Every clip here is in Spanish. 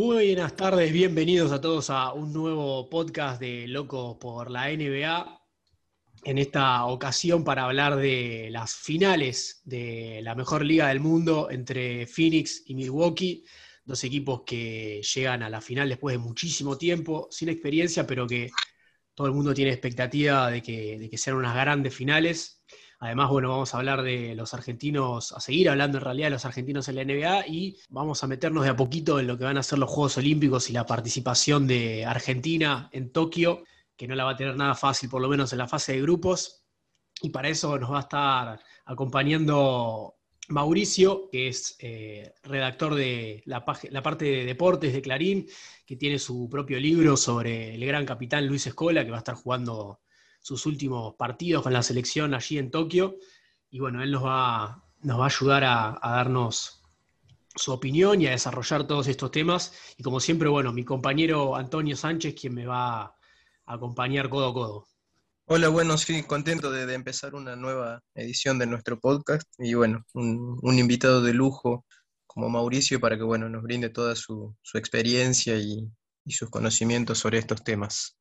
Buenas tardes, bienvenidos a todos a un nuevo podcast de Locos por la NBA. En esta ocasión para hablar de las finales de la mejor liga del mundo entre Phoenix y Milwaukee, dos equipos que llegan a la final después de muchísimo tiempo, sin experiencia, pero que todo el mundo tiene expectativa de que, de que sean unas grandes finales. Además, bueno, vamos a hablar de los argentinos, a seguir hablando en realidad de los argentinos en la NBA y vamos a meternos de a poquito en lo que van a ser los Juegos Olímpicos y la participación de Argentina en Tokio, que no la va a tener nada fácil, por lo menos en la fase de grupos. Y para eso nos va a estar acompañando Mauricio, que es eh, redactor de la, la, parte de deportes de Clarín, que tiene su propio libro sobre el gran capitán Luis Escola, que va a estar jugando sus últimos partidos con la selección allí en Tokio. Y bueno, él nos va, nos va a ayudar a, darnos su opinión y a desarrollar todos estos temas. Y como siempre, bueno, mi compañero Antonio Sánchez, quien me va a acompañar codo a codo. Hola, bueno, sí, contento de, empezar una nueva edición de nuestro podcast y bueno, un, invitado de lujo como Mauricio para que bueno, nos brinde toda su, experiencia y, y sus conocimientos sobre estos temas.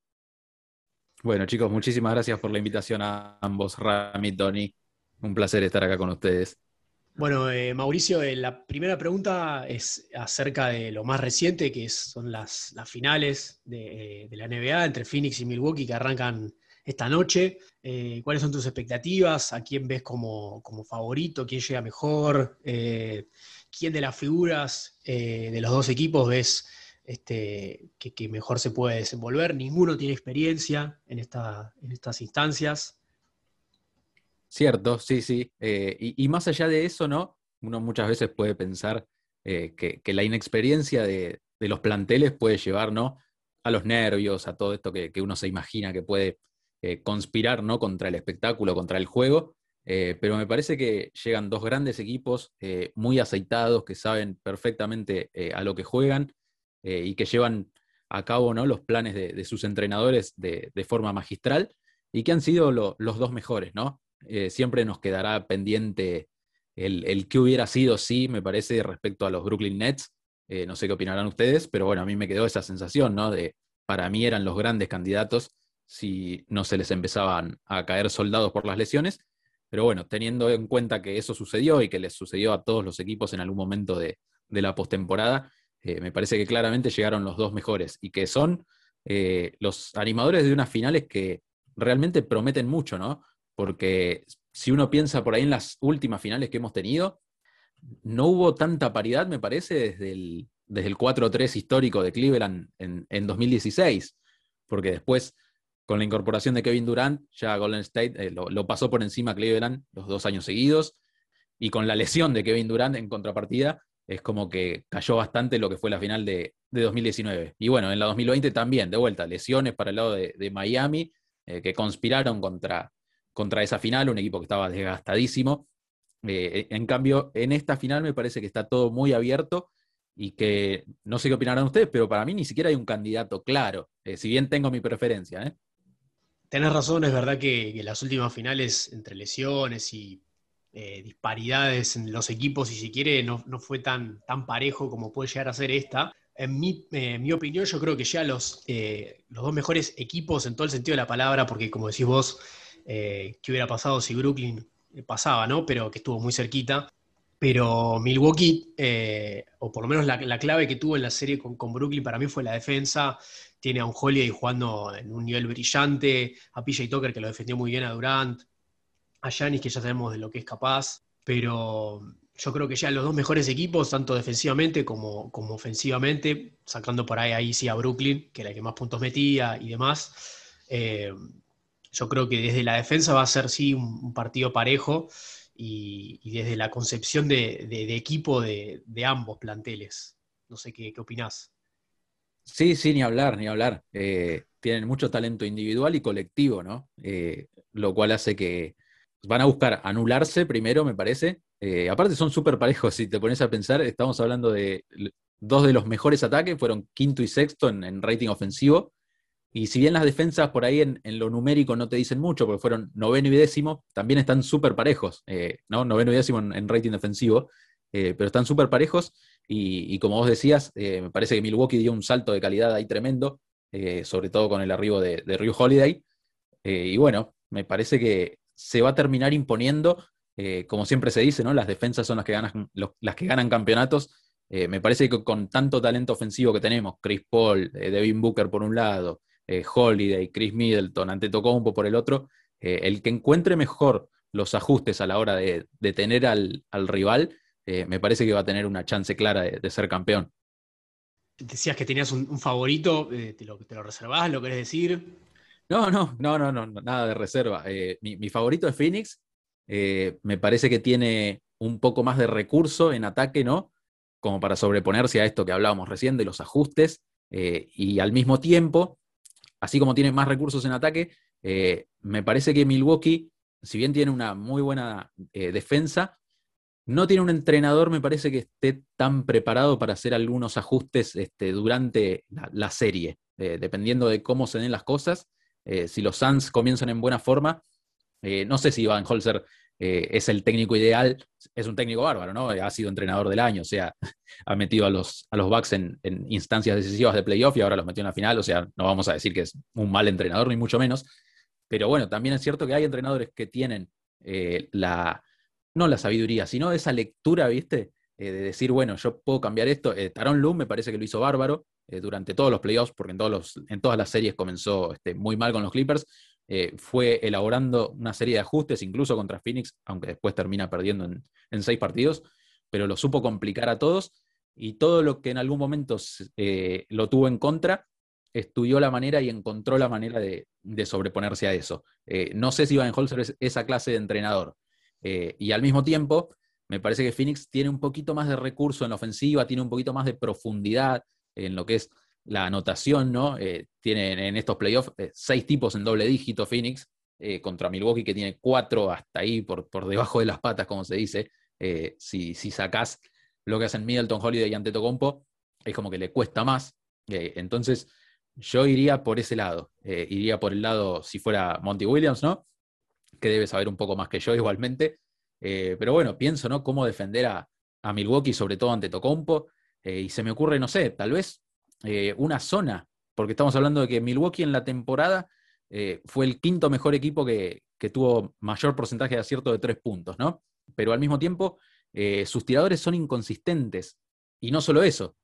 Bueno, chicos, muchísimas gracias por la invitación a ambos, Rami y Tony. Un placer estar acá con ustedes. Bueno, eh, Mauricio, eh, la primera pregunta es acerca de lo más reciente, que son las, finales eh, de, la NBA entre Phoenix y Milwaukee que arrancan esta noche. ¿Cuáles son tus expectativas? ¿A quién ves como, como favorito? ¿Quién llega mejor? ¿Quién de las figuras de los dos equipos ves este, que, mejor se puede desenvolver. Ninguno tiene experiencia en, estas instancias. Cierto, sí, sí. Eh, y, más allá de eso, ¿no? Uno muchas veces puede pensar eh, que, la inexperiencia de, los planteles puede llevar, ¿no? A los nervios, a todo esto que, uno se imagina que puede eh, conspirar, ¿no? Contra el espectáculo, contra el juego. pero me parece que llegan dos grandes equipos muy aceitados, que saben perfectamente a lo que juegan, eh, y que llevan a cabo ¿no? los planes de, sus entrenadores de, forma magistral y que han sido los dos mejores, ¿no? Eh, siempre nos quedará pendiente el, que hubiera sido, sí, me parece, respecto a los Brooklyn Nets. Eh, no sé qué opinarán ustedes, pero bueno, a mí me quedó esa sensación, ¿no? De para mí eran los grandes candidatos si no se les empezaban a caer soldados por las lesiones. Pero bueno, teniendo en cuenta que eso sucedió y que les sucedió a todos los equipos en algún momento de, de la postemporada, eh, me parece que claramente llegaron los dos mejores y que son eh, los animadores de unas finales que realmente prometen mucho, ¿no? Porque si uno piensa por ahí en las últimas finales que hemos tenido, no hubo tanta paridad, me parece, desde el, desde el 4-3 histórico de Cleveland en, 2016, porque después, con la incorporación de Kevin Durant, ya Golden State eh, lo, lo, pasó por encima Cleveland los dos años seguidos, y con la lesión de Kevin Durant en contrapartida, es como que cayó bastante lo que fue la final de, 2019. Y bueno, en la 2020 también, de vuelta, lesiones para el lado de, Miami, eh, que conspiraron contra, contra esa final, un equipo que estaba desgastadísimo. Eh, en cambio, en esta final me parece que está todo muy abierto y que no sé qué opinarán ustedes, pero para mí ni siquiera hay un candidato claro, eh, si bien tengo mi preferencia. ¿eh? Tenés razón, es verdad que las últimas finales entre lesiones y eh, disparidades en los equipos y si quiere no, fue tan, tan parejo como puede llegar a ser esta. En mi, eh, mi opinión, yo creo que ya los, eh, los dos mejores equipos en todo el sentido de la palabra, porque como decís vos, ¿qué hubiera pasado si Brooklyn pasaba, ¿no? Pero que estuvo muy cerquita. Pero Milwaukee, o por lo menos la, clave que tuvo en la serie con, con, Brooklyn para mí fue la defensa. Tiene a un Holiday jugando en un nivel brillante, a PJ Tucker que lo defendió muy bien a Durant, a Yanis, que ya sabemos de lo que es capaz, pero yo creo que ya los dos mejores equipos, tanto defensivamente como, como ofensivamente, sacando por ahí, ahí sí a Brooklyn, que era el que más puntos metía y demás, eh, yo creo que desde la defensa va a ser sí un, partido parejo y, desde la concepción de, equipo de, ambos planteles. No sé qué, qué opinás. Sí, sí, ni hablar, ni hablar. Eh, tienen mucho talento individual y colectivo, ¿no? Eh, lo cual hace que, van a buscar anularse primero, me parece. Eh, aparte son súper parejos, si te pones a pensar, estamos hablando de dos de los mejores ataques, fueron quinto y sexto en, rating ofensivo. Y si bien las defensas por ahí en, lo numérico no te dicen mucho, porque fueron noveno y décimo, también están súper parejos, eh, ¿no? Noveno y décimo en, rating defensivo, eh, pero están súper parejos. Y, como vos decías, me parece que Milwaukee dio un salto de calidad ahí tremendo, sobre todo con el arribo de, de Holiday. y bueno, me parece que se va a terminar imponiendo, como siempre se dice, ¿no? Las defensas son las que ganan, las que ganan campeonatos. me parece que con tanto talento ofensivo que tenemos, Chris Paul, Devin Booker por un lado, Holiday, Chris Middleton, Antetokounmpo por el otro, el que encuentre mejor los ajustes a la hora de, tener al, rival, eh, me parece que va a tener una chance clara de, ser campeón. Decías que tenías un, favorito, eh, ¿te, lo, ¿te, lo, reservás? ¿Lo querés decir? No, no, no, no, no nada de reserva. Eh, mi, favorito es Phoenix. me parece que tiene un poco más de recurso en ataque, ¿no? Como para sobreponerse a esto que hablábamos recién de los ajustes. y al mismo tiempo, así como tiene más recursos en ataque, me parece que Milwaukee si bien tiene una muy buena eh, defensa, no tiene un entrenador, me parece que esté tan preparado para hacer algunos ajustes este, durante la, serie, eh, dependiendo de cómo se den las cosas. Eh, si los Suns comienzan en buena forma, no sé si Van Holzer es el técnico ideal, es un técnico bárbaro, ¿no? Ha sido entrenador del año, o sea, ha metido a los, a los Bucks en, en instancias decisivas de playoff y ahora los metió en la final, o sea, no vamos a decir que es un mal entrenador, ni mucho menos, pero bueno, también es cierto que hay entrenadores que tienen eh, la, no la sabiduría, sino esa lectura, ¿viste? Eh, de decir, bueno, yo puedo cambiar esto. Eh, Taron Loom me parece que lo hizo bárbaro durante todos los playoffs, porque en, todos los, en todas las series comenzó este, muy mal con los Clippers. fue elaborando una serie de ajustes, incluso contra Phoenix, aunque después termina perdiendo en, seis partidos, pero lo supo complicar a todos. Y todo lo que en algún momento lo tuvo en contra, estudió la manera y encontró la manera de, sobreponerse a eso. Eh, no sé si Van Holzer es esa clase de entrenador. Eh, y al mismo tiempo, me parece que Phoenix tiene un poquito más de recurso en la ofensiva, tiene un poquito más de profundidad en lo que es la anotación, ¿no? Eh, tiene en estos playoffs seis tipos en doble dígito Phoenix, contra Milwaukee que tiene cuatro hasta ahí por, por debajo de las patas, como se dice. si, si sacás lo que hacen Middleton, Holiday y Antetokounmpo, es como que le cuesta más. entonces, yo iría por ese lado. Eh, iría por el lado, si fuera Monty Williams, ¿no? Que debe saber un poco más que yo igualmente. Eh, pero bueno, pienso, ¿no? Cómo defender a, Milwaukee, sobre todo ante Tocompo. Eh, y se me ocurre, no sé, tal vez una zona, porque estamos hablando de que Milwaukee en la temporada fue el quinto mejor equipo que, que, tuvo mayor porcentaje de acierto de tres puntos, ¿no? Pero al mismo tiempo, sus tiradores son inconsistentes. Y no solo eso.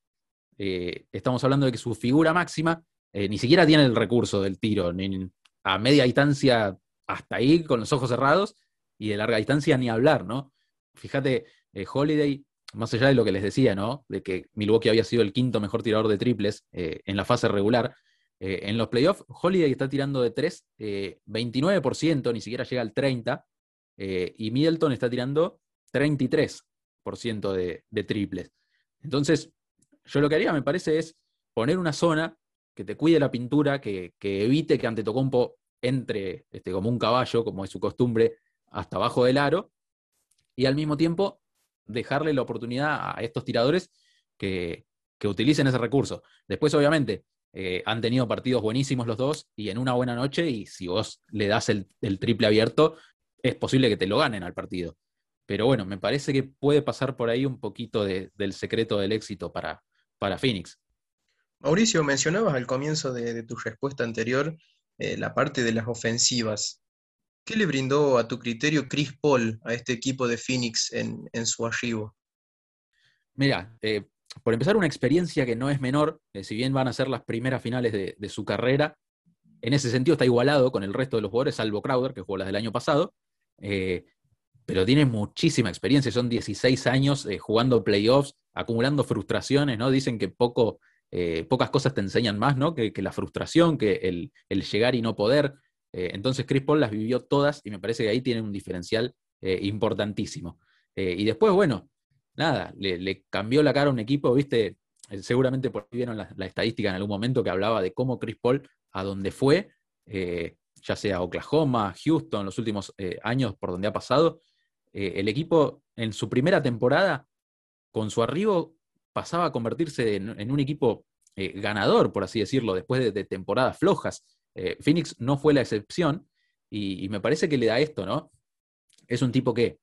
estamos hablando de que su figura máxima eh, ni siquiera tiene el recurso del tiro, ni a media distancia hasta ahí con los ojos cerrados y de larga distancia ni hablar, ¿no? Fíjate, eh, Holiday, más allá de lo que les decía, ¿no? De que Milwaukee había sido el quinto mejor tirador de triples eh, en la fase regular. en los playoffs, Holiday está tirando de 3, 29%, ni siquiera llega al 30%, y Middleton está tirando 33% de, de triples. Entonces, yo lo que haría, me parece, es poner una zona que te cuide la pintura, que, evite que Antetokounmpo entre este, como un caballo, como es su costumbre, hasta abajo del aro, y al mismo tiempo dejarle la oportunidad a estos tiradores que, utilicen ese recurso. Después, obviamente, eh, han tenido partidos buenísimos los dos y en una buena noche, y si vos le das el, triple abierto, es posible que te lo ganen al partido. Pero bueno, me parece que puede pasar por ahí un poquito del secreto del éxito para, para Phoenix. Mauricio, mencionabas al comienzo de, tu respuesta anterior eh, la parte de las ofensivas. ¿Qué le brindó a tu criterio Chris Paul a este equipo de Phoenix en, su arribo? Mira, eh, por empezar, una experiencia que no es menor, eh, si bien van a ser las primeras finales de, su carrera, en ese sentido está igualado con el resto de los jugadores, salvo Crowder, que jugó las del año pasado, pero tiene muchísima experiencia, son 16 años jugando playoffs, acumulando frustraciones, ¿no? Dicen que eh, pocas cosas te enseñan más, ¿no? Que, la frustración, que el, llegar y no poder. Eh, entonces Chris Paul las vivió todas y me parece que ahí tiene un diferencial eh, importantísimo. y después, bueno, nada, le, cambió la cara a un equipo, viste, seguramente por ahí vieron la, estadística en algún momento que hablaba de cómo Chris Paul, a donde fue, ya sea Oklahoma, Houston, los últimos años por donde ha pasado, el equipo en su primera temporada, con su arribo, pasaba a convertirse en, un equipo eh, ganador, por así decirlo, después de, temporadas flojas. Eh, Phoenix no fue la excepción y, me parece que le da esto, ¿no? Es un tipo que,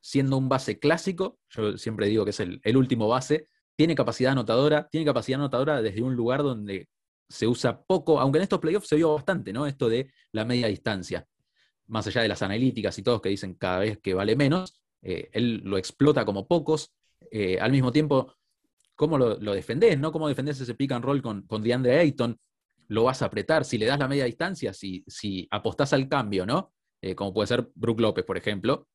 siendo un base clásico, yo siempre digo que es el, último base, tiene capacidad anotadora, tiene capacidad anotadora desde un lugar donde se usa poco, aunque en estos playoffs se vio bastante, ¿no? Esto de la media distancia. Más allá de las analíticas y todos que dicen cada vez que vale menos, eh, él lo explota como pocos. Eh, al mismo tiempo, ¿cómo lo, defendés? ¿no? ¿Cómo defendés ese pick and roll con, con DeAndre Ayton? Lo vas a apretar. Si le das la media distancia, si, si apostás al cambio, ¿no? Eh, como puede ser Brook López, por ejemplo,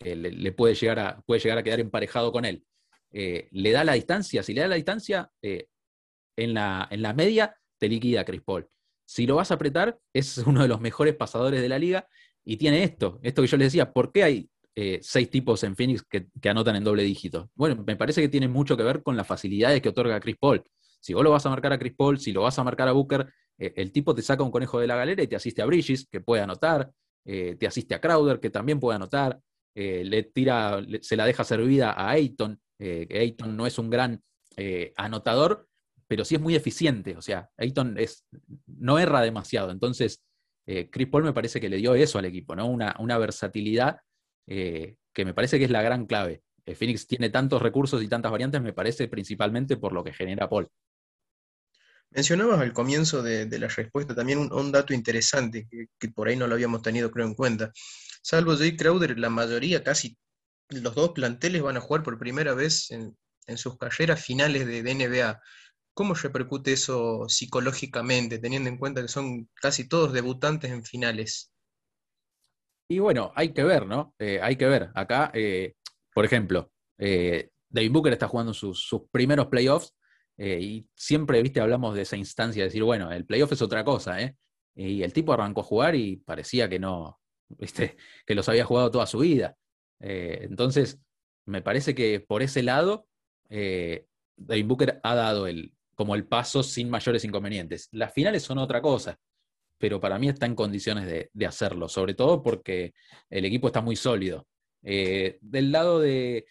le, puede, llegar a, puede llegar a quedar emparejado con él. le da la distancia, si le da la distancia, en, la, en media te liquida Chris Paul. Si lo vas a apretar, es uno de los mejores pasadores de la liga y tiene esto, esto que yo les decía, ¿por qué hay eh, seis tipos en Phoenix que, anotan en doble dígito? Bueno, me parece que tiene mucho que ver con las facilidades que otorga Chris Paul. Si vos lo vas a marcar a Chris Paul, si lo vas a marcar a Booker, eh, el tipo te saca un conejo de la galera y te asiste a Bridges, que puede anotar, eh, te asiste a Crowder, que también puede anotar, le tira, se la deja servida a Ayton, Ayton no es un gran anotador, pero sí es muy eficiente. O sea, Ayton es, no erra demasiado. Entonces, eh, Chris Paul me parece que le dio eso al equipo, ¿no? Una, una versatilidad eh, que me parece que es la gran clave. Eh, Phoenix tiene tantos recursos y tantas variantes, me parece principalmente por lo que genera Paul. Mencionabas al comienzo de, la respuesta también un, dato interesante que, por ahí no lo habíamos tenido, creo, en cuenta. Salvo Jay Crowder, la mayoría, casi los dos planteles van a jugar por primera vez en, sus carreras finales de, de NBA. ¿Cómo repercute eso psicológicamente, teniendo en cuenta que son casi todos debutantes en finales? Y bueno, hay que ver, ¿no? Eh, hay que ver. Acá, eh, por ejemplo, eh, David Booker está jugando sus, primeros playoffs y siempre, viste, hablamos de esa instancia, de decir, bueno, el playoff es otra cosa, ¿eh? Y el tipo arrancó a jugar y parecía que no, viste, que los había jugado toda su vida. entonces, me parece que por ese lado, David Booker ha dado el, como el paso sin mayores inconvenientes. Las finales son otra cosa, pero para mí está en condiciones de, hacerlo, sobre todo porque el equipo está muy sólido. Eh, del lado de,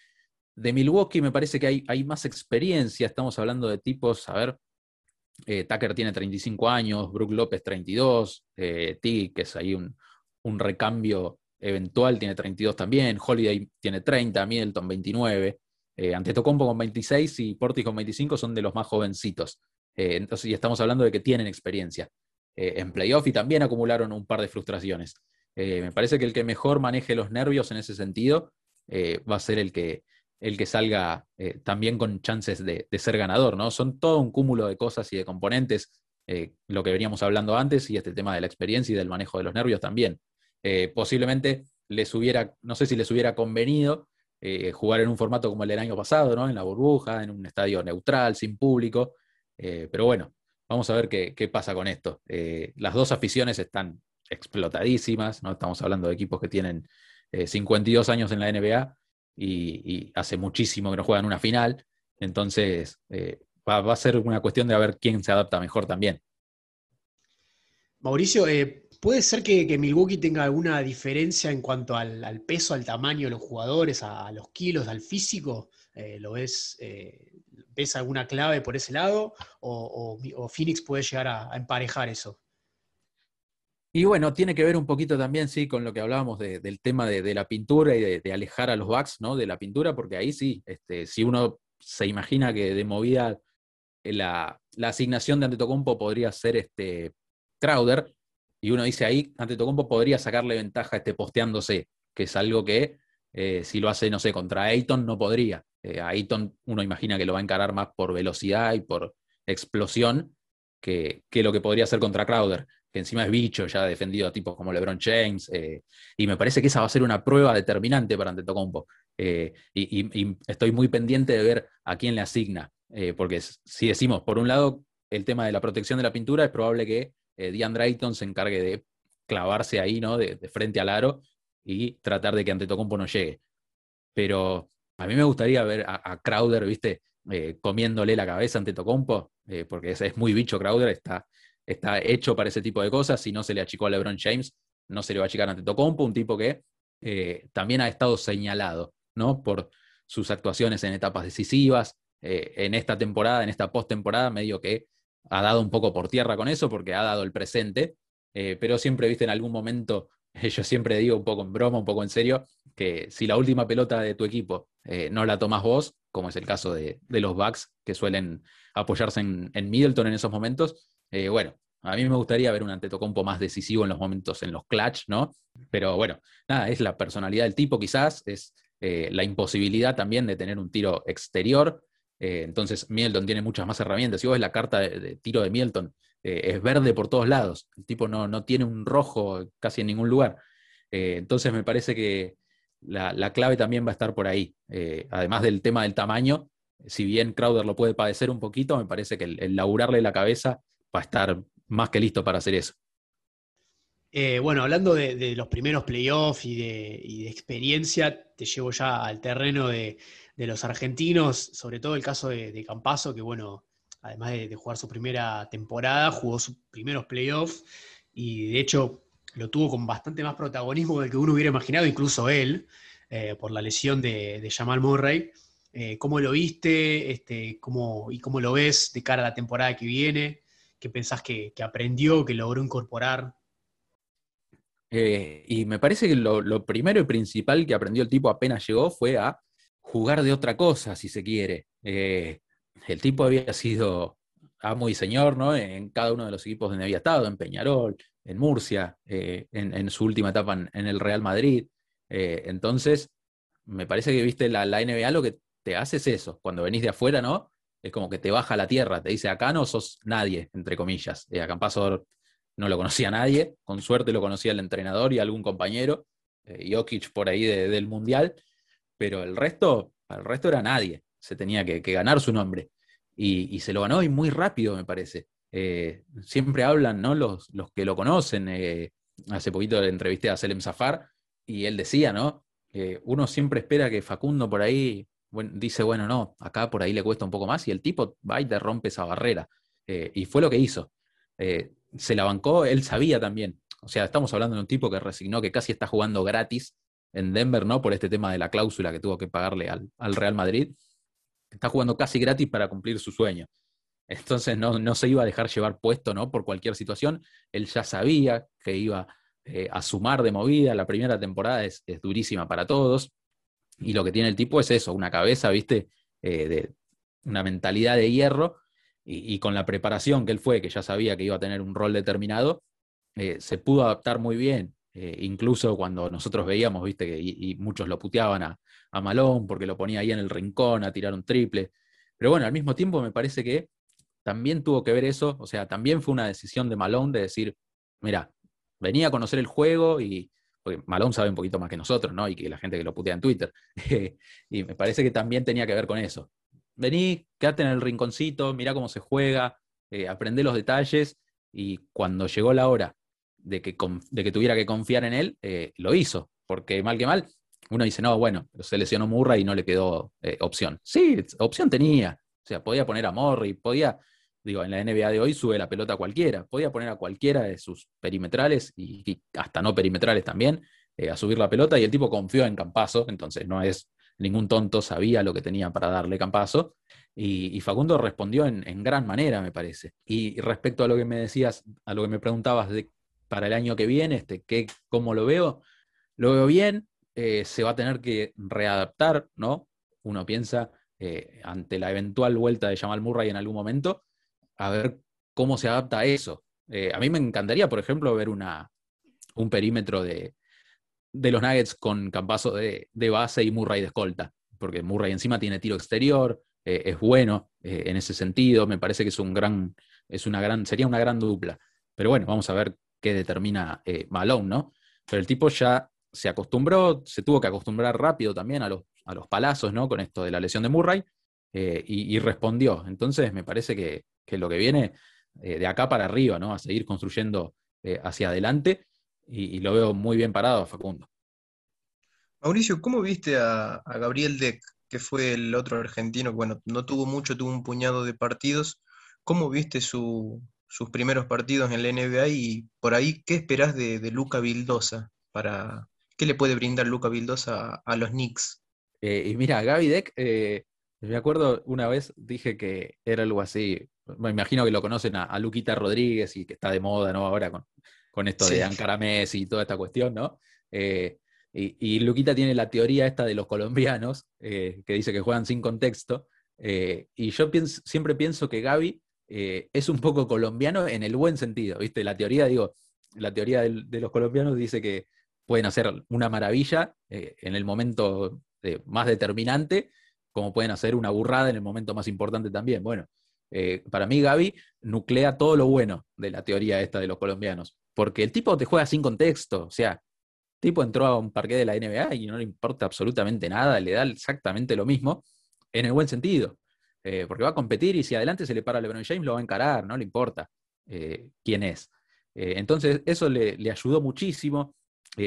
Milwaukee me parece que hay, más experiencia, estamos hablando de tipos, a ver, eh, Tucker tiene 35 años, Brook López 32, eh, que es ahí un, recambio eventual, tiene 32 también, Holiday tiene 30, Middleton 29. Eh, Antetokounmpo con 26 y Portis con 25 son de los más jovencitos. Eh, entonces, y estamos hablando de que tienen experiencia eh, en playoff y también acumularon un par de frustraciones. Me parece que el que mejor maneje los nervios en ese sentido va a ser el que, el que salga también con chances de, ser ganador. ¿no? Son todo un cúmulo de cosas y de componentes, lo que veníamos hablando antes y este tema de la experiencia y del manejo de los nervios también. posiblemente les hubiera, no sé si les hubiera convenido eh, jugar en un formato como el del año pasado, ¿no? En la burbuja, en un estadio neutral, sin público. Eh, pero bueno, vamos a ver qué, pasa con esto. Eh, las dos aficiones están explotadísimas, ¿no? Estamos hablando de equipos que tienen 52 años en la NBA y, hace muchísimo que no juegan una final. Entonces, va, va, a ser una cuestión de ver quién se adapta mejor también. Mauricio, ¿Puede ser que, Milwaukee tenga alguna diferencia en cuanto al, peso, al tamaño de los jugadores, a, los kilos, al físico? Eh, ¿Lo ves? Eh, ¿Ves alguna clave por ese lado? ¿O, Phoenix puede llegar a, emparejar eso? Y bueno, tiene que ver un poquito también, sí, con lo que hablábamos del tema de, la pintura y de, alejar a los backs, ¿no? De la pintura, porque ahí sí, este, si uno se imagina que de movida la, asignación de Antetokounmpo podría ser este Crowder, y uno dice ahí, Antetokounmpo podría sacarle ventaja este posteándose, que es algo que eh, si lo hace, no sé, contra Ayton no podría. Eh, a Ayton uno imagina que lo va a encarar más por velocidad y por explosión que, lo que podría hacer contra Crowder, que encima es bicho, ya ha defendido a tipos como LeBron James, eh, y me parece que esa va a ser una prueba determinante para Antetokounmpo. y, y, estoy muy pendiente de ver a quién le asigna, porque si decimos, por un lado, el tema de la protección de la pintura, es probable que eh, DeAndre Ayton se encargue de clavarse ahí, ¿no? De, frente al aro y tratar de que Antetokounmpo no llegue. Pero a mí me gustaría ver a, Crowder, ¿viste? Eh, comiéndole la cabeza a Antetokounmpo, eh, porque es, muy bicho Crowder, está, está hecho para ese tipo de cosas. Si no se le achicó a LeBron James, no se le va a achicar a Antetokounmpo, un tipo que eh, también ha estado señalado, ¿no? Por sus actuaciones en etapas decisivas. en esta temporada, en esta postemporada, medio que ha dado un poco por tierra con eso porque ha dado el presente, eh, pero siempre, viste, en algún momento, yo siempre digo un poco en broma, un poco en serio, que si la última pelota de tu equipo eh, no la tomas vos, como es el caso de, los Bucks, que suelen apoyarse en, Middleton en esos momentos. Eh, bueno, a mí me gustaría ver un Antetokounmpo más decisivo en los momentos, en los clutch, ¿no? Pero bueno, nada, es la personalidad del tipo quizás, es la imposibilidad también de tener un tiro exterior. entonces, Middleton tiene muchas más herramientas. Si vos ves la carta de, tiro de Middleton, es verde por todos lados. El tipo no, no tiene un rojo casi en ningún lugar. entonces, me parece que la, clave también va a estar por ahí. Eh, además del tema del tamaño, si bien Crowder lo puede padecer un poquito, me parece que el, laburarle la cabeza va a estar más que listo para hacer eso. Eh, bueno, hablando de, los primeros playoffs y de, experiencia, te llevo ya al terreno de, los argentinos, sobre todo el caso de, Campaso, que bueno, además de, jugar su primera temporada, jugó sus primeros playoffs y de hecho lo tuvo con bastante más protagonismo del que uno hubiera imaginado, incluso él, eh, por la lesión de, Jamal Murray. Eh, ¿Cómo lo viste este, cómo, y cómo lo ves de cara a la temporada que viene? ¿Qué pensás que, aprendió, que logró incorporar? Eh, y me parece que lo, primero y principal que aprendió el tipo apenas llegó fue a jugar de otra cosa, si se quiere. el tipo había sido amo y señor ¿no? en cada uno de los equipos donde había estado, en Peñarol, en Murcia, eh, en, su última etapa en, el Real Madrid. Eh, entonces, me parece que, viste, la, NBA lo que te hace es eso. Cuando venís de afuera, ¿no? Es como que te baja la tierra, te dice, acá no sos nadie, entre comillas. Eh, en no lo conocía nadie, con suerte lo conocía el entrenador y algún compañero, Jokic por ahí del Mundial, pero el resto, el resto era nadie, se tenía que, ganar su nombre. Y, y, se lo ganó y muy rápido, me parece. Eh, siempre hablan, ¿no? Los, los que lo conocen. Eh, hace poquito le entrevisté a Selem Zafar y él decía, ¿no? uno siempre espera que Facundo por ahí dice, bueno, no, acá por ahí le cuesta un poco más y el tipo va y te rompe esa barrera. Eh, y fue lo que hizo. se la bancó, él sabía también. O sea, estamos hablando de un tipo que resignó, que casi está jugando gratis en Denver, ¿no? Por este tema de la cláusula que tuvo que pagarle al, al Real Madrid. Está jugando casi gratis para cumplir su sueño. Entonces no, se iba a dejar llevar puesto ¿no? por cualquier situación. Él ya sabía que iba eh, a sumar de movida. La primera temporada es, durísima para todos. Y lo que tiene el tipo es eso, una cabeza, ¿viste? Eh, de una mentalidad de hierro. Y, con la preparación que él fue, que ya sabía que iba a tener un rol determinado, eh, se pudo adaptar muy bien. incluso cuando nosotros veíamos, ¿viste? Que, y, muchos lo puteaban a, a Malón porque lo ponía ahí en el rincón a tirar un triple. Pero bueno, al mismo tiempo me parece que también tuvo que ver eso, o sea, también fue una decisión de Malone de decir, mira, venía a conocer el juego y, porque Malone sabe un poquito más que nosotros, ¿no? Y que la gente que lo putea en Twitter. y me parece que también tenía que ver con eso. Vení, quédate en el rinconcito, mira cómo se juega, eh, aprende los detalles y cuando llegó la hora de que, de que tuviera que confiar en él, eh, lo hizo, porque mal que mal, uno dice, no, bueno, se lesionó Murra y no le quedó eh, opción. Sí, opción tenía, o sea, podía poner a Morri, podía digo, en la NBA de hoy sube la pelota a cualquiera, podía poner a cualquiera de sus perimetrales y, hasta no perimetrales también eh, a subir la pelota y el tipo confió en Campazo, entonces no es ningún tonto, sabía lo que tenía para darle Campazo y, Facundo respondió en, gran manera, me parece. Y, respecto a lo que me decías, a lo que me preguntabas de, para el año que viene, este, ¿qué, ¿cómo lo veo? Lo veo bien, eh, se va a tener que readaptar, ¿no? Uno piensa eh, ante la eventual vuelta de Jamal Murray en algún momento, a ver cómo se adapta a eso. Eh, a mí me encantaría, por ejemplo, ver una, un perímetro de, los Nuggets con Campazo de, base y Murray de escolta, porque Murray encima tiene tiro exterior, eh, es bueno eh, en ese sentido, me parece que es un gran, es una gran, sería una gran dupla. Pero bueno, vamos a ver qué determina Malone, ¿no? Pero el tipo ya se acostumbró, se tuvo que acostumbrar rápido también a los, a los palazos, ¿no? Con esto de la lesión de Murray, y, respondió. Entonces me parece que, que lo que viene eh, de acá para arriba, ¿no? A seguir construyendo eh, hacia adelante y, lo veo muy bien parado Facundo. Mauricio, ¿cómo viste a, Gabriel Deck, que fue el otro argentino que, bueno, no tuvo mucho, tuvo un puñado de partidos? ¿Cómo viste sus primeros partidos en la NBA y por ahí qué esperás de, Luca Vildosa? Para, ¿Qué le puede brindar Luca Vildosa a, los Knicks? Eh, y mira, Gaby Deck, me acuerdo una vez dije que era algo así, me imagino que lo conocen a, Luquita Rodríguez y que está de moda, ¿no? Ahora con, con esto de Ankara Messi y toda esta cuestión, ¿no? Eh, Y, Luquita tiene la teoría esta de los colombianos, que dice que juegan sin contexto. y yo siempre pienso que Gaby es un poco colombiano en el buen sentido, ¿viste? La teoría, digo, la teoría de los colombianos dice que pueden hacer una maravilla en el momento más determinante, como pueden hacer una burrada en el momento más importante también. Bueno, eh, para mí Gaby nuclea todo lo bueno de la teoría esta de los colombianos, porque el tipo te juega sin contexto, o sea, el tipo entró a un parque de la NBA y no le importa absolutamente nada, le da exactamente lo mismo, en el buen sentido, eh, porque va a competir y si adelante se le para a LeBron James lo va a encarar, no le importa eh, quién es. entonces eso le, ayudó muchísimo,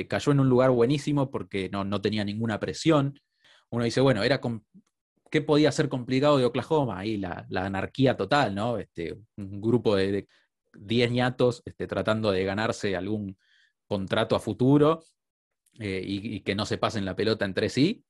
cayó en un lugar buenísimo porque no, no tenía ninguna presión, uno dice, bueno, era, ¿qué podía ser complicado de Oklahoma? Ahí la, anarquía total, ¿no? Este, un grupo de 10 ñatos este, tratando de ganarse algún contrato a futuro eh, y, que no se pasen la pelota entre sí.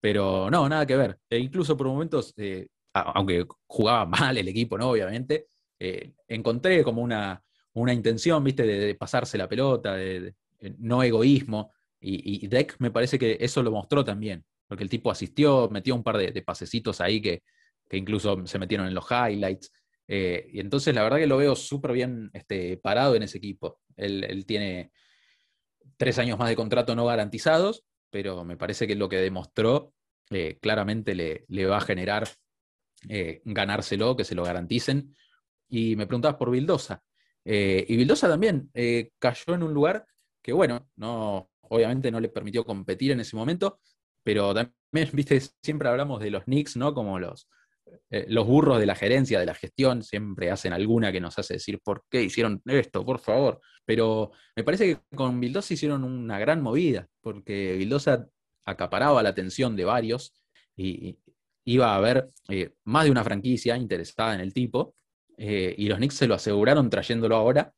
Pero no, nada que ver. E incluso por momentos, eh, aunque jugaba mal el equipo, ¿no? Obviamente, eh, encontré como una, una intención, ¿viste? De, pasarse la pelota, de, no egoísmo. Y, y Deck me parece que eso lo mostró también porque el tipo asistió, metió un par de, pasecitos ahí que, incluso se metieron en los highlights. Eh, y entonces la verdad que lo veo súper bien este, parado en ese equipo. Él, tiene tres años más de contrato no garantizados, pero me parece que lo que demostró eh, claramente le, va a generar eh, ganárselo, que se lo garanticen. Y me preguntabas por Vildosa. y Vildosa también cayó en un lugar que, bueno, no, obviamente no le permitió competir en ese momento, pero también, viste, siempre hablamos de los Knicks, ¿no? Como los, eh, los burros de la gerencia, de la gestión, siempre hacen alguna que nos hace decir, ¿por qué hicieron esto? Por favor. Pero me parece que con Vildosa hicieron una gran movida, porque Vildosa acaparaba la atención de varios y iba a haber eh, más de una franquicia interesada en el tipo, eh, y los Knicks se lo aseguraron trayéndolo ahora,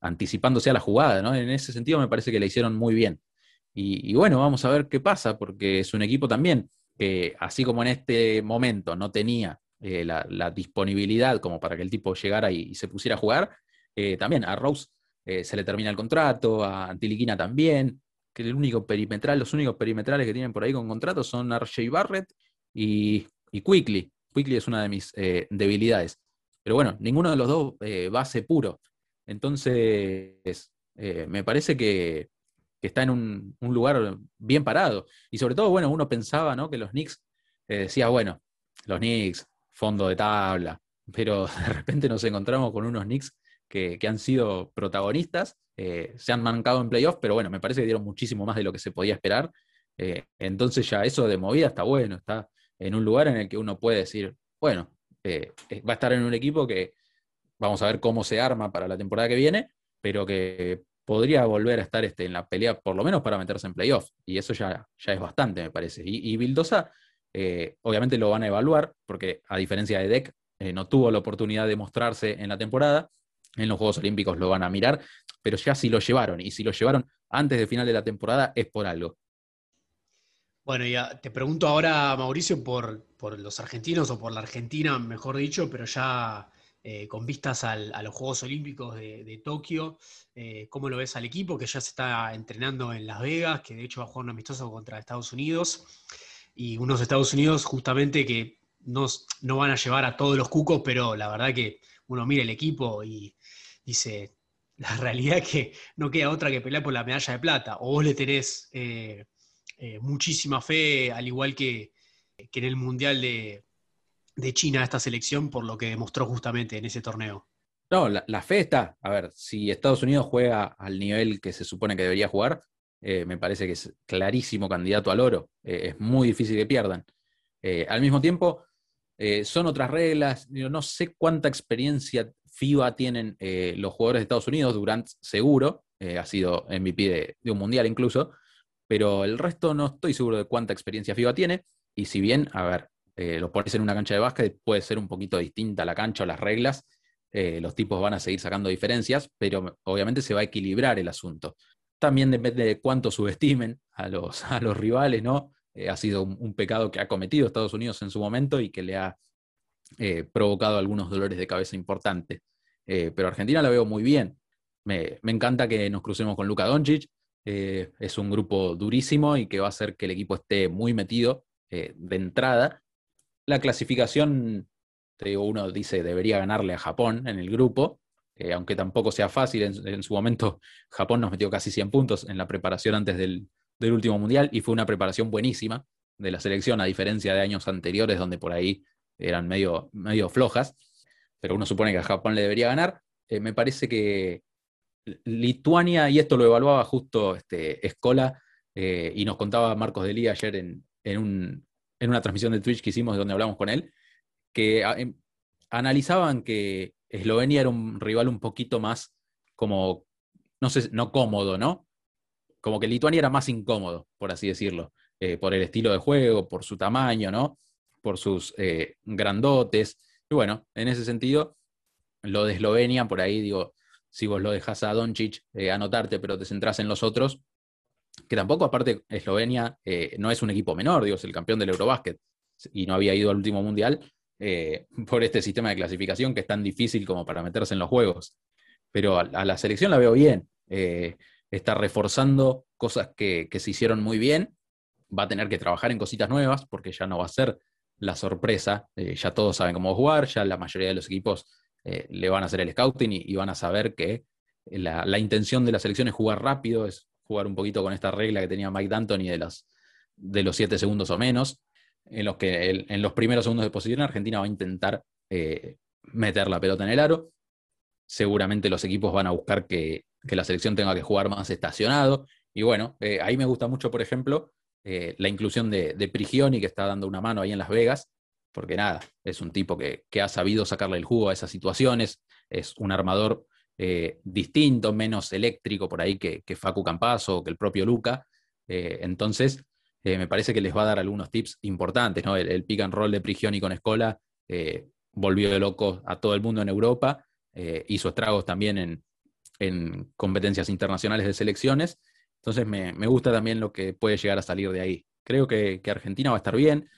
anticipándose a la jugada, ¿no? En ese sentido me parece que le hicieron muy bien. Y, bueno, vamos a ver qué pasa, porque es un equipo también que, así como en este momento no tenía eh, la, disponibilidad como para que el tipo llegara y, se pusiera a jugar, eh, también a Rose eh, se le termina el contrato, a Antiliquina también, que el único perimetral, los únicos perimetrales que tienen por ahí con contrato son RJ Barrett y, y Quickly. Quickly es una de mis debilidades. Pero bueno, ninguno de los dos base puro. Entonces, me parece que, que está en un, lugar bien parado. Y sobre todo, bueno, uno pensaba ¿no? que los Knicks, eh, decía, bueno, los Knicks, fondo de tabla, pero de repente nos encontramos con unos Knicks que, han sido protagonistas, eh, se han mancado en playoffs, pero bueno, me parece que dieron muchísimo más de lo que se podía esperar. Eh, entonces ya eso de movida está bueno, está en un lugar en el que uno puede decir, bueno, va a estar en un equipo que vamos a ver cómo se arma para la temporada que viene, pero que podría volver a estar este, en la pelea, por lo menos para meterse en playoff. Y eso ya, ya es bastante, me parece. Y, y Bildosa, eh, obviamente lo van a evaluar, porque a diferencia de Deck, eh, no tuvo la oportunidad de mostrarse en la temporada. En los Juegos Olímpicos lo van a mirar, pero ya si lo llevaron, y si lo llevaron antes del final de la temporada, es por algo. Bueno, ya te pregunto ahora, Mauricio, por, por los argentinos o por la Argentina, mejor dicho, pero ya eh, con vistas a los Juegos Olímpicos de, Tokio. Eh, ¿Cómo lo ves al equipo que ya se está entrenando en Las Vegas, que de hecho va a jugar un amistoso contra Estados Unidos? Y unos Estados Unidos justamente que no, no van a llevar a todos los cucos, pero la verdad que uno mira el equipo y dice, la realidad es que no queda otra que pelear por la medalla de plata. O vos le tenés eh, muchísima fe, al igual que, que en el Mundial de, de China a esta selección por lo que demostró justamente en ese torneo. No, la, fe está. A ver, si Estados Unidos juega al nivel que se supone que debería jugar, eh, me parece que es clarísimo candidato al oro. Eh, es muy difícil que pierdan. Eh, al mismo tiempo, son otras reglas. no sé cuánta experiencia FIBA tienen los jugadores de Estados Unidos. Durant seguro, ha sido MVP de, de, un mundial incluso, pero el resto no estoy seguro de cuánta experiencia FIBA tiene. Y si bien, a ver, eh, lo pones en una cancha de básquet, puede ser un poquito distinta la cancha o las reglas, eh, los tipos van a seguir sacando diferencias, pero obviamente se va a equilibrar el asunto. También depende de cuánto subestimen a los, a los rivales, ¿no? Eh, ha sido un, pecado que ha cometido Estados Unidos en su momento y que le ha provocado algunos dolores de cabeza importantes. pero Argentina la veo muy bien. Me, me, encanta que nos crucemos con Luka Doncic, es un grupo durísimo y que va a hacer que el equipo esté muy metido de entrada. La clasificación, uno dice debería ganarle a Japón en el grupo, aunque tampoco sea fácil. En, su momento Japón nos metió casi 100 puntos en la preparación antes del, del último mundial y fue una preparación buenísima de la selección, a diferencia de años anteriores donde por ahí eran medio, medio flojas, pero uno supone que a Japón le debería ganar. Eh, me parece que Lituania, y esto lo evaluaba justo este, Escola, eh, y nos contaba Marcos de Lía ayer en, en, una transmisión de Twitch que hicimos donde hablamos con él, que em, analizaban que Eslovenia era un rival un poquito más como, no sé, no cómodo, ¿no? Como que Lituania era más incómodo, por así decirlo, eh, por el estilo de juego, por su tamaño, ¿no? por sus eh, grandotes. Y bueno, en ese sentido, lo de Eslovenia, por ahí digo, si vos lo dejas a Doncic eh, anotarte, pero te centrás en los otros, que tampoco aparte Eslovenia eh, no es un equipo menor, digo, es el campeón del Eurobásquet y no había ido al último mundial por este sistema de clasificación que es tan difícil como para meterse en los juegos. Pero a, la selección la veo bien, está reforzando cosas que, que se hicieron muy bien, va a tener que trabajar en cositas nuevas porque ya no va a ser la sorpresa. Eh, ya todos saben cómo jugar, ya la mayoría de los equipos eh, le van a hacer el scouting y, van a saber que la, intención de la selección es jugar rápido, es jugar un poquito con esta regla que tenía Mike D'Antoni de, de los siete segundos o menos, en los que en los primeros segundos de posición Argentina va a intentar eh, meter la pelota en el aro. Seguramente los equipos van a buscar que, la selección tenga que jugar más estacionado. Y bueno, ahí me gusta mucho, por ejemplo, eh, la inclusión de, de, Prigioni, que está dando una mano ahí en Las Vegas, porque nada, es un tipo que, ha sabido sacarle el jugo a esas situaciones, es un armador eh, distinto, menos eléctrico por ahí que, Facu Campazo o que el propio Luca. Eh, entonces, me parece que les va a dar algunos tips importantes. El, pick and roll de Prigioni con Escola volvió de loco a todo el mundo en Europa, hizo estragos también en, en competencias internacionales de selecciones entonces me, gusta también lo que puede llegar a salir de ahí. Creo que, Argentina va a estar bien.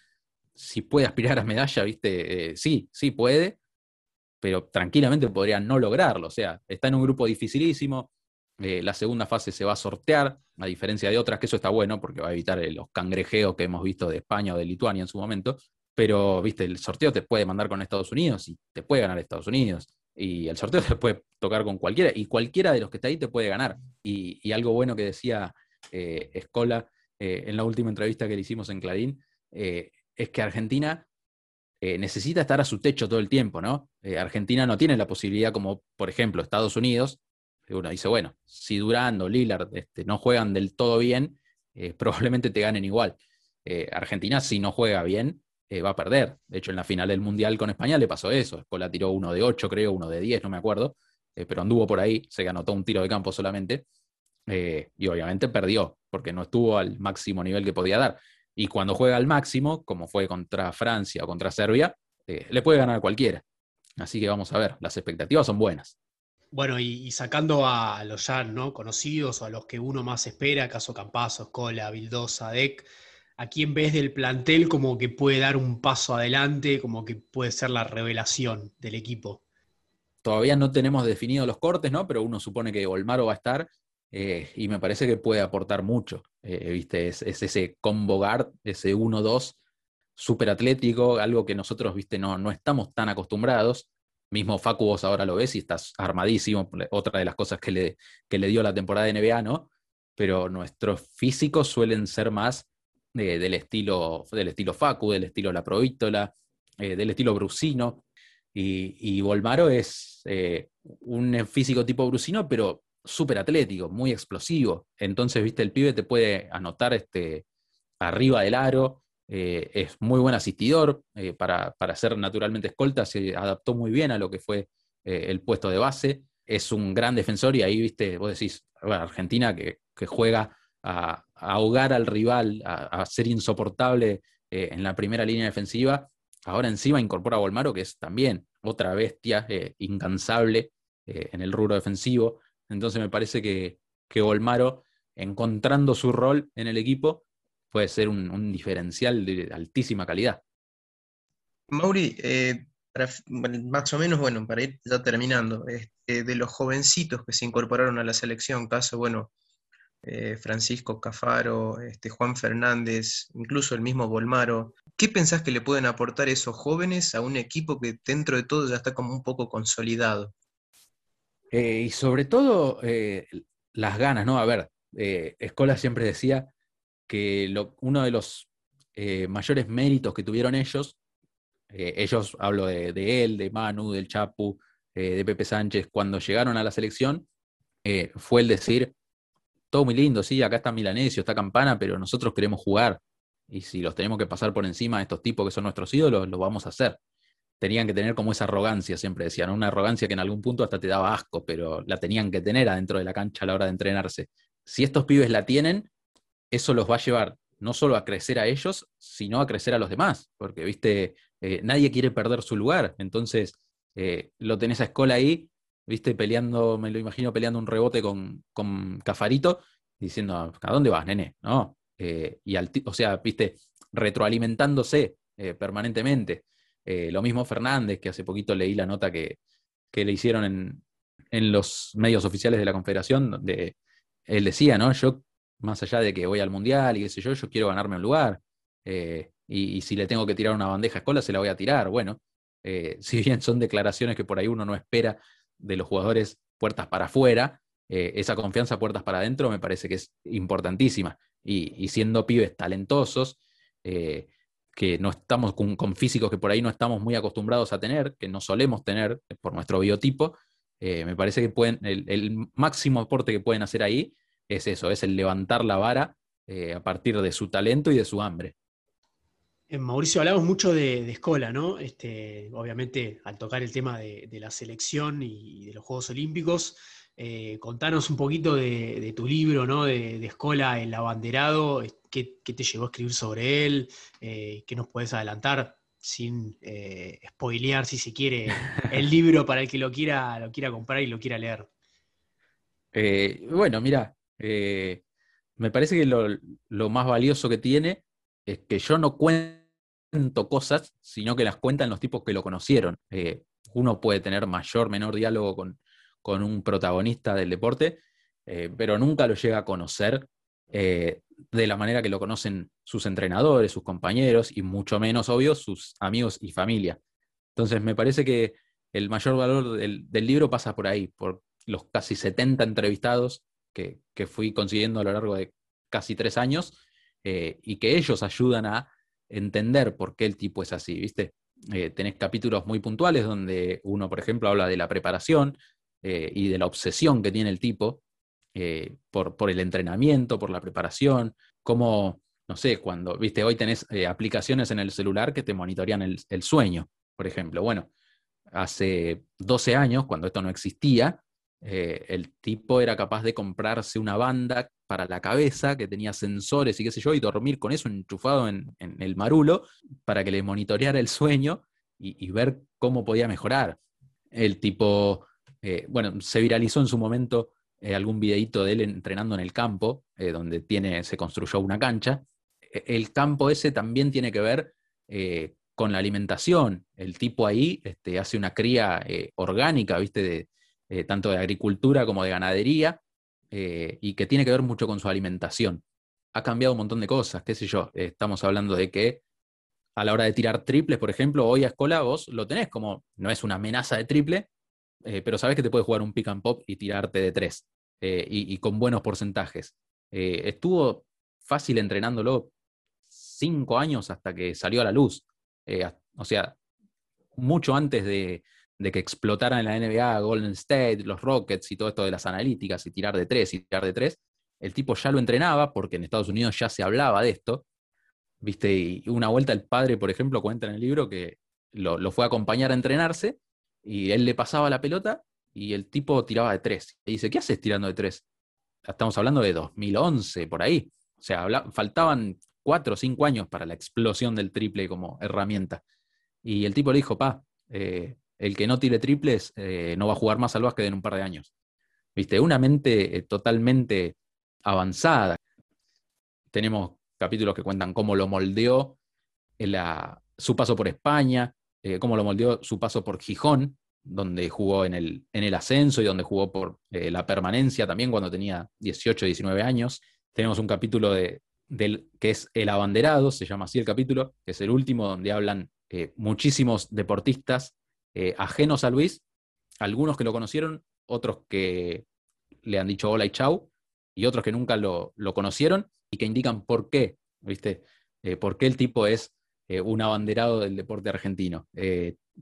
Si puede aspirar a medalla, viste, eh, sí, sí puede, pero tranquilamente podría no lograrlo. O sea, está en un grupo dificilísimo. Eh, la segunda fase se va a sortear, a diferencia de otras, que eso está bueno porque va a evitar los cangrejeos que hemos visto de España o de Lituania en su momento. Pero, viste, el sorteo te puede mandar con Estados Unidos y te puede ganar Estados Unidos. Y el sorteo se puede tocar con cualquiera, y cualquiera de los que está ahí te puede ganar. Y, algo bueno que decía eh, Escola eh, en la última entrevista que le hicimos en Clarín, eh, es que Argentina necesita estar a su techo todo el tiempo, ¿no? Argentina no tiene la posibilidad, como por ejemplo Estados Unidos, uno dice, bueno, si Durán o Lillard este, no juegan del todo bien, probablemente te ganen igual. Argentina, si no juega bien, eh, va a perder. De hecho, en la final del Mundial con España le pasó eso. Escola tiró uno de 8, creo, uno de 10, no me acuerdo, eh, pero anduvo por ahí, se anotó un tiro de campo solamente, eh, y obviamente perdió, porque no estuvo al máximo nivel que podía dar. Y cuando juega al máximo, como fue contra Francia o contra Serbia, le puede ganar a cualquiera. Así que vamos a ver, las expectativas son buenas. Bueno, y, sacando a los ya ¿no? conocidos o a los que uno más espera, caso Campazo, Escola, Vildosa, Deck, a quién ves del plantel como que puede dar un paso adelante, como que puede ser la revelación del equipo. Todavía no tenemos definidos los cortes, ¿no? Pero uno supone que Olmaro va a estar eh, y me parece que puede aportar mucho. Eh, ¿viste? Es, ese combo ese 1-2 súper atlético, algo que nosotros, ¿viste? No, no estamos tan acostumbrados. Mismo Facu vos ahora lo ves y estás armadísimo, otra de las cosas que le, que le dio la temporada de NBA, ¿no? Pero nuestros físicos suelen ser más del, estilo, del estilo Facu, del estilo La Provítola, eh, del estilo Brusino. Y, y Volmaro es eh, un físico tipo Brusino, pero súper atlético, muy explosivo. Entonces, viste, el pibe te puede anotar este, arriba del aro, eh, es muy buen asistidor para, para, ser naturalmente escolta, se adaptó muy bien a lo que fue el puesto de base, es un gran defensor y ahí, viste, vos decís, Argentina que, que juega a, ahogar al rival, a, ser insoportable eh, en la primera línea defensiva. Ahora encima incorpora a Volmaro, que es también otra bestia eh, incansable eh, en el rubro defensivo. Entonces me parece que, que encontrando su rol en el equipo, puede ser un, diferencial de altísima calidad. Mauri, más o menos, bueno, para ir ya terminando, este, de los jovencitos que se incorporaron a la selección, caso, bueno, eh, Francisco Cafaro, este, Juan Fernández, incluso el mismo Bolmaro. ¿Qué pensás que le pueden aportar esos jóvenes a un equipo que dentro de todo ya está como un poco consolidado? Eh, y sobre todo eh, las ganas, ¿no? A ver, Escola siempre decía que uno de los mayores méritos que tuvieron ellos, ellos hablo de, él, de Manu, del Chapu, de Pepe Sánchez, cuando llegaron a la selección, fue el decir, todo muy lindo, sí, acá está Milanesio, está Campana, pero nosotros queremos jugar. Y si los tenemos que pasar por encima de estos tipos que son nuestros ídolos, lo vamos a hacer. Tenían que tener como esa arrogancia, siempre decían, una arrogancia que en algún punto hasta te daba asco, pero la tenían que tener adentro de la cancha a la hora de entrenarse. Si estos pibes la tienen, eso los va a llevar no solo a crecer a ellos, sino a crecer a los demás, porque, viste, eh, nadie quiere perder su lugar, entonces eh, lo tenés a escuela ahí viste, peleando, me lo imagino peleando un rebote con, con Cafarito, diciendo, ¿a dónde vas, nene? ¿No? Eh, y o sea, viste, retroalimentándose permanentemente. Eh, lo mismo Fernández, que hace poquito leí la nota que, le hicieron en, en, los medios oficiales de la Confederación, donde él decía, ¿no? Yo, más allá de que voy al Mundial y qué sé yo, yo quiero ganarme un lugar. y, y, si le tengo que tirar una bandeja a escuela, se la voy a tirar. Bueno, si bien son declaraciones que por ahí uno no espera de los jugadores puertas para afuera, eh, esa confianza puertas para adentro me parece que es importantísima. Y, siendo pibes talentosos, eh, que no estamos con, físicos que por ahí no estamos muy acostumbrados a tener, que no solemos tener por nuestro biotipo, eh, me parece que pueden, el, máximo aporte que pueden hacer ahí es eso, es el levantar la vara a partir de su talento y de su hambre. Mauricio, hablamos mucho de, escuela, ¿no? Este, obviamente, al tocar el tema de, la selección y de los Juegos Olímpicos, eh, contanos un poquito de, tu libro, ¿no? De, Escola, El Abanderado, ¿qué, te llevó a escribir sobre él? Eh, ¿Qué nos puedes adelantar sin eh, spoilear, si se quiere, el libro para el que lo quiera, lo quiera comprar y lo quiera leer? bueno, mira, me parece que lo, lo más valioso que tiene es que yo no cuento cosas, sino que las cuentan los tipos que lo conocieron. Eh, uno puede tener mayor, menor diálogo con, con un protagonista del deporte, eh, pero nunca lo llega a conocer eh, de la manera que lo conocen sus entrenadores, sus compañeros y mucho menos, obvio, sus amigos y familia. Entonces, me parece que el mayor valor del, libro pasa por ahí, por los casi 70 entrevistados que, que, fui consiguiendo a lo largo de casi tres años y que ellos ayudan a entender por qué el tipo es así, ¿viste? Eh, tenés capítulos muy puntuales donde uno, por ejemplo, habla de la preparación eh, y de la obsesión que tiene el tipo eh, por, el entrenamiento, por la preparación, como, no sé, cuando, viste, hoy tenés aplicaciones en el celular que te monitorean el, sueño, por ejemplo. Bueno, hace 12 años, cuando esto no existía, eh, el tipo era capaz de comprarse una banda para la cabeza que tenía sensores y qué sé yo, y dormir con eso enchufado en, el marulo para que le monitoreara el sueño y, ver cómo podía mejorar. El tipo, eh, bueno, se viralizó en su momento eh, algún videito de él entrenando en el campo, donde tiene, se construyó una cancha. E, el campo ese también tiene que ver con la alimentación. El tipo ahí este, hace una cría orgánica, ¿viste? De, eh, tanto de agricultura como de ganadería, eh, y que tiene que ver mucho con su alimentación. Ha cambiado un montón de cosas, qué sé yo, eh, estamos hablando de que a la hora de tirar triples, por ejemplo, hoy a Escola vos lo tenés como, no es una amenaza de triple, pero sabés que te puede jugar un pick and pop y tirarte de tres, y, y, con buenos porcentajes. estuvo fácil entrenándolo cinco años hasta que salió a la luz. o sea, mucho antes de, que explotaran en la NBA Golden State, los Rockets y todo esto de las analíticas y tirar de tres y tirar de tres, el tipo ya lo entrenaba porque en Estados Unidos ya se hablaba de esto. Viste, y una vuelta el padre, por ejemplo, cuenta en el libro que lo, fue a acompañar a entrenarse y él le pasaba la pelota y el tipo tiraba de tres. Y dice, ¿qué haces tirando de tres? Estamos hablando de 2011, por ahí. O sea, faltaban cuatro o cinco años para la explosión del triple como herramienta. Y el tipo le dijo, pa, eh, el que no tire triples eh, no va a jugar más al básquet en un par de años. ¿Viste? Una mente eh, totalmente avanzada. Tenemos capítulos que cuentan cómo lo moldeó su paso por España, eh, cómo lo moldeó su paso por Gijón, donde jugó en el, en el ascenso y donde jugó por eh, la permanencia también cuando tenía 18, 19 años. Tenemos un capítulo de, del, que es El Abanderado, se llama así el capítulo, que es el último donde hablan eh, muchísimos deportistas ajenos a Luis, algunos que lo conocieron, otros que le han dicho hola y chau, y otros que nunca lo, conocieron y que indican por qué, ¿viste? por qué el tipo es un abanderado del deporte argentino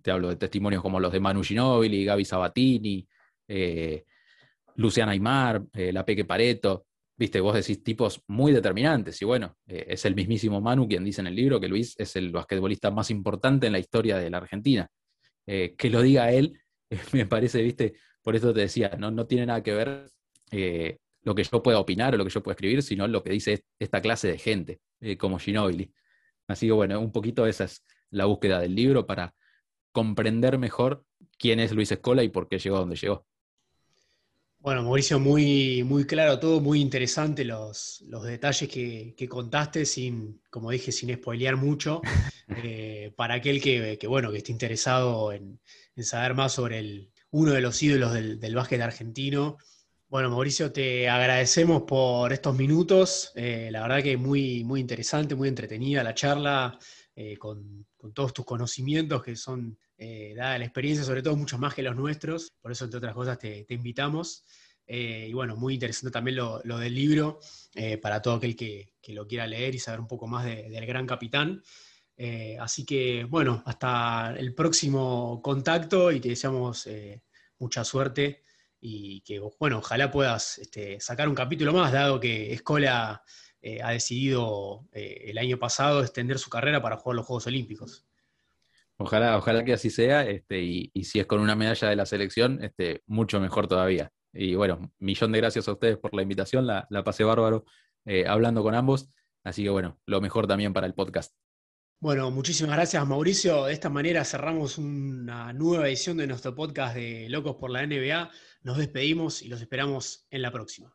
te hablo de testimonios como los de Manu Ginóbili, Gaby Sabatini, eh, Luciana Aymar, eh, La Peque Pareto, viste, vos decís tipos muy determinantes, y bueno, eh, es el mismísimo Manu quien dice en el libro que Luis es el basquetbolista más importante en la historia de la Argentina. que lo diga él, me parece, viste, por eso te decía, no, no tiene nada que ver lo que yo pueda opinar o lo que yo pueda escribir, sino lo que dice esta clase de gente, como Ginobili. Así que bueno, un poquito esa es la búsqueda del libro para comprender mejor quién es Luis Escola y por qué llegó a donde llegó. Bueno, Mauricio, muy, muy claro todo, muy interesante los, los detalles que, contaste, sin, como dije, sin spoilear mucho. Eh, para aquel que, bueno, que esté interesado en, saber más sobre el, uno de los ídolos del, del básquet argentino. Bueno, Mauricio, te agradecemos por estos minutos. Eh, la verdad que muy, muy interesante, muy entretenida la charla. Eh, con, todos tus conocimientos que son, eh, dada la experiencia, sobre todo mucho más que los nuestros. Por eso, entre otras cosas, te, invitamos. Y bueno, muy interesante también lo, del libro para todo aquel que, lo quiera leer y saber un poco más del gran capitán. así que, bueno, hasta el próximo contacto y te deseamos mucha suerte y que, bueno, ojalá puedas este, sacar un capítulo más, dado que Escola eh, ha decidido eh, el año pasado extender su carrera para jugar los Juegos Olímpicos. Ojalá, ojalá que así sea, este, y, si es con una medalla de la selección, este, mucho mejor todavía. Y bueno, millón de gracias a ustedes por la invitación, la, pasé bárbaro eh, hablando con ambos, así que bueno, lo mejor también para el podcast. Bueno, muchísimas gracias Mauricio. De esta manera cerramos una nueva edición de nuestro podcast de Locos por la NBA. Nos despedimos y los esperamos en la próxima.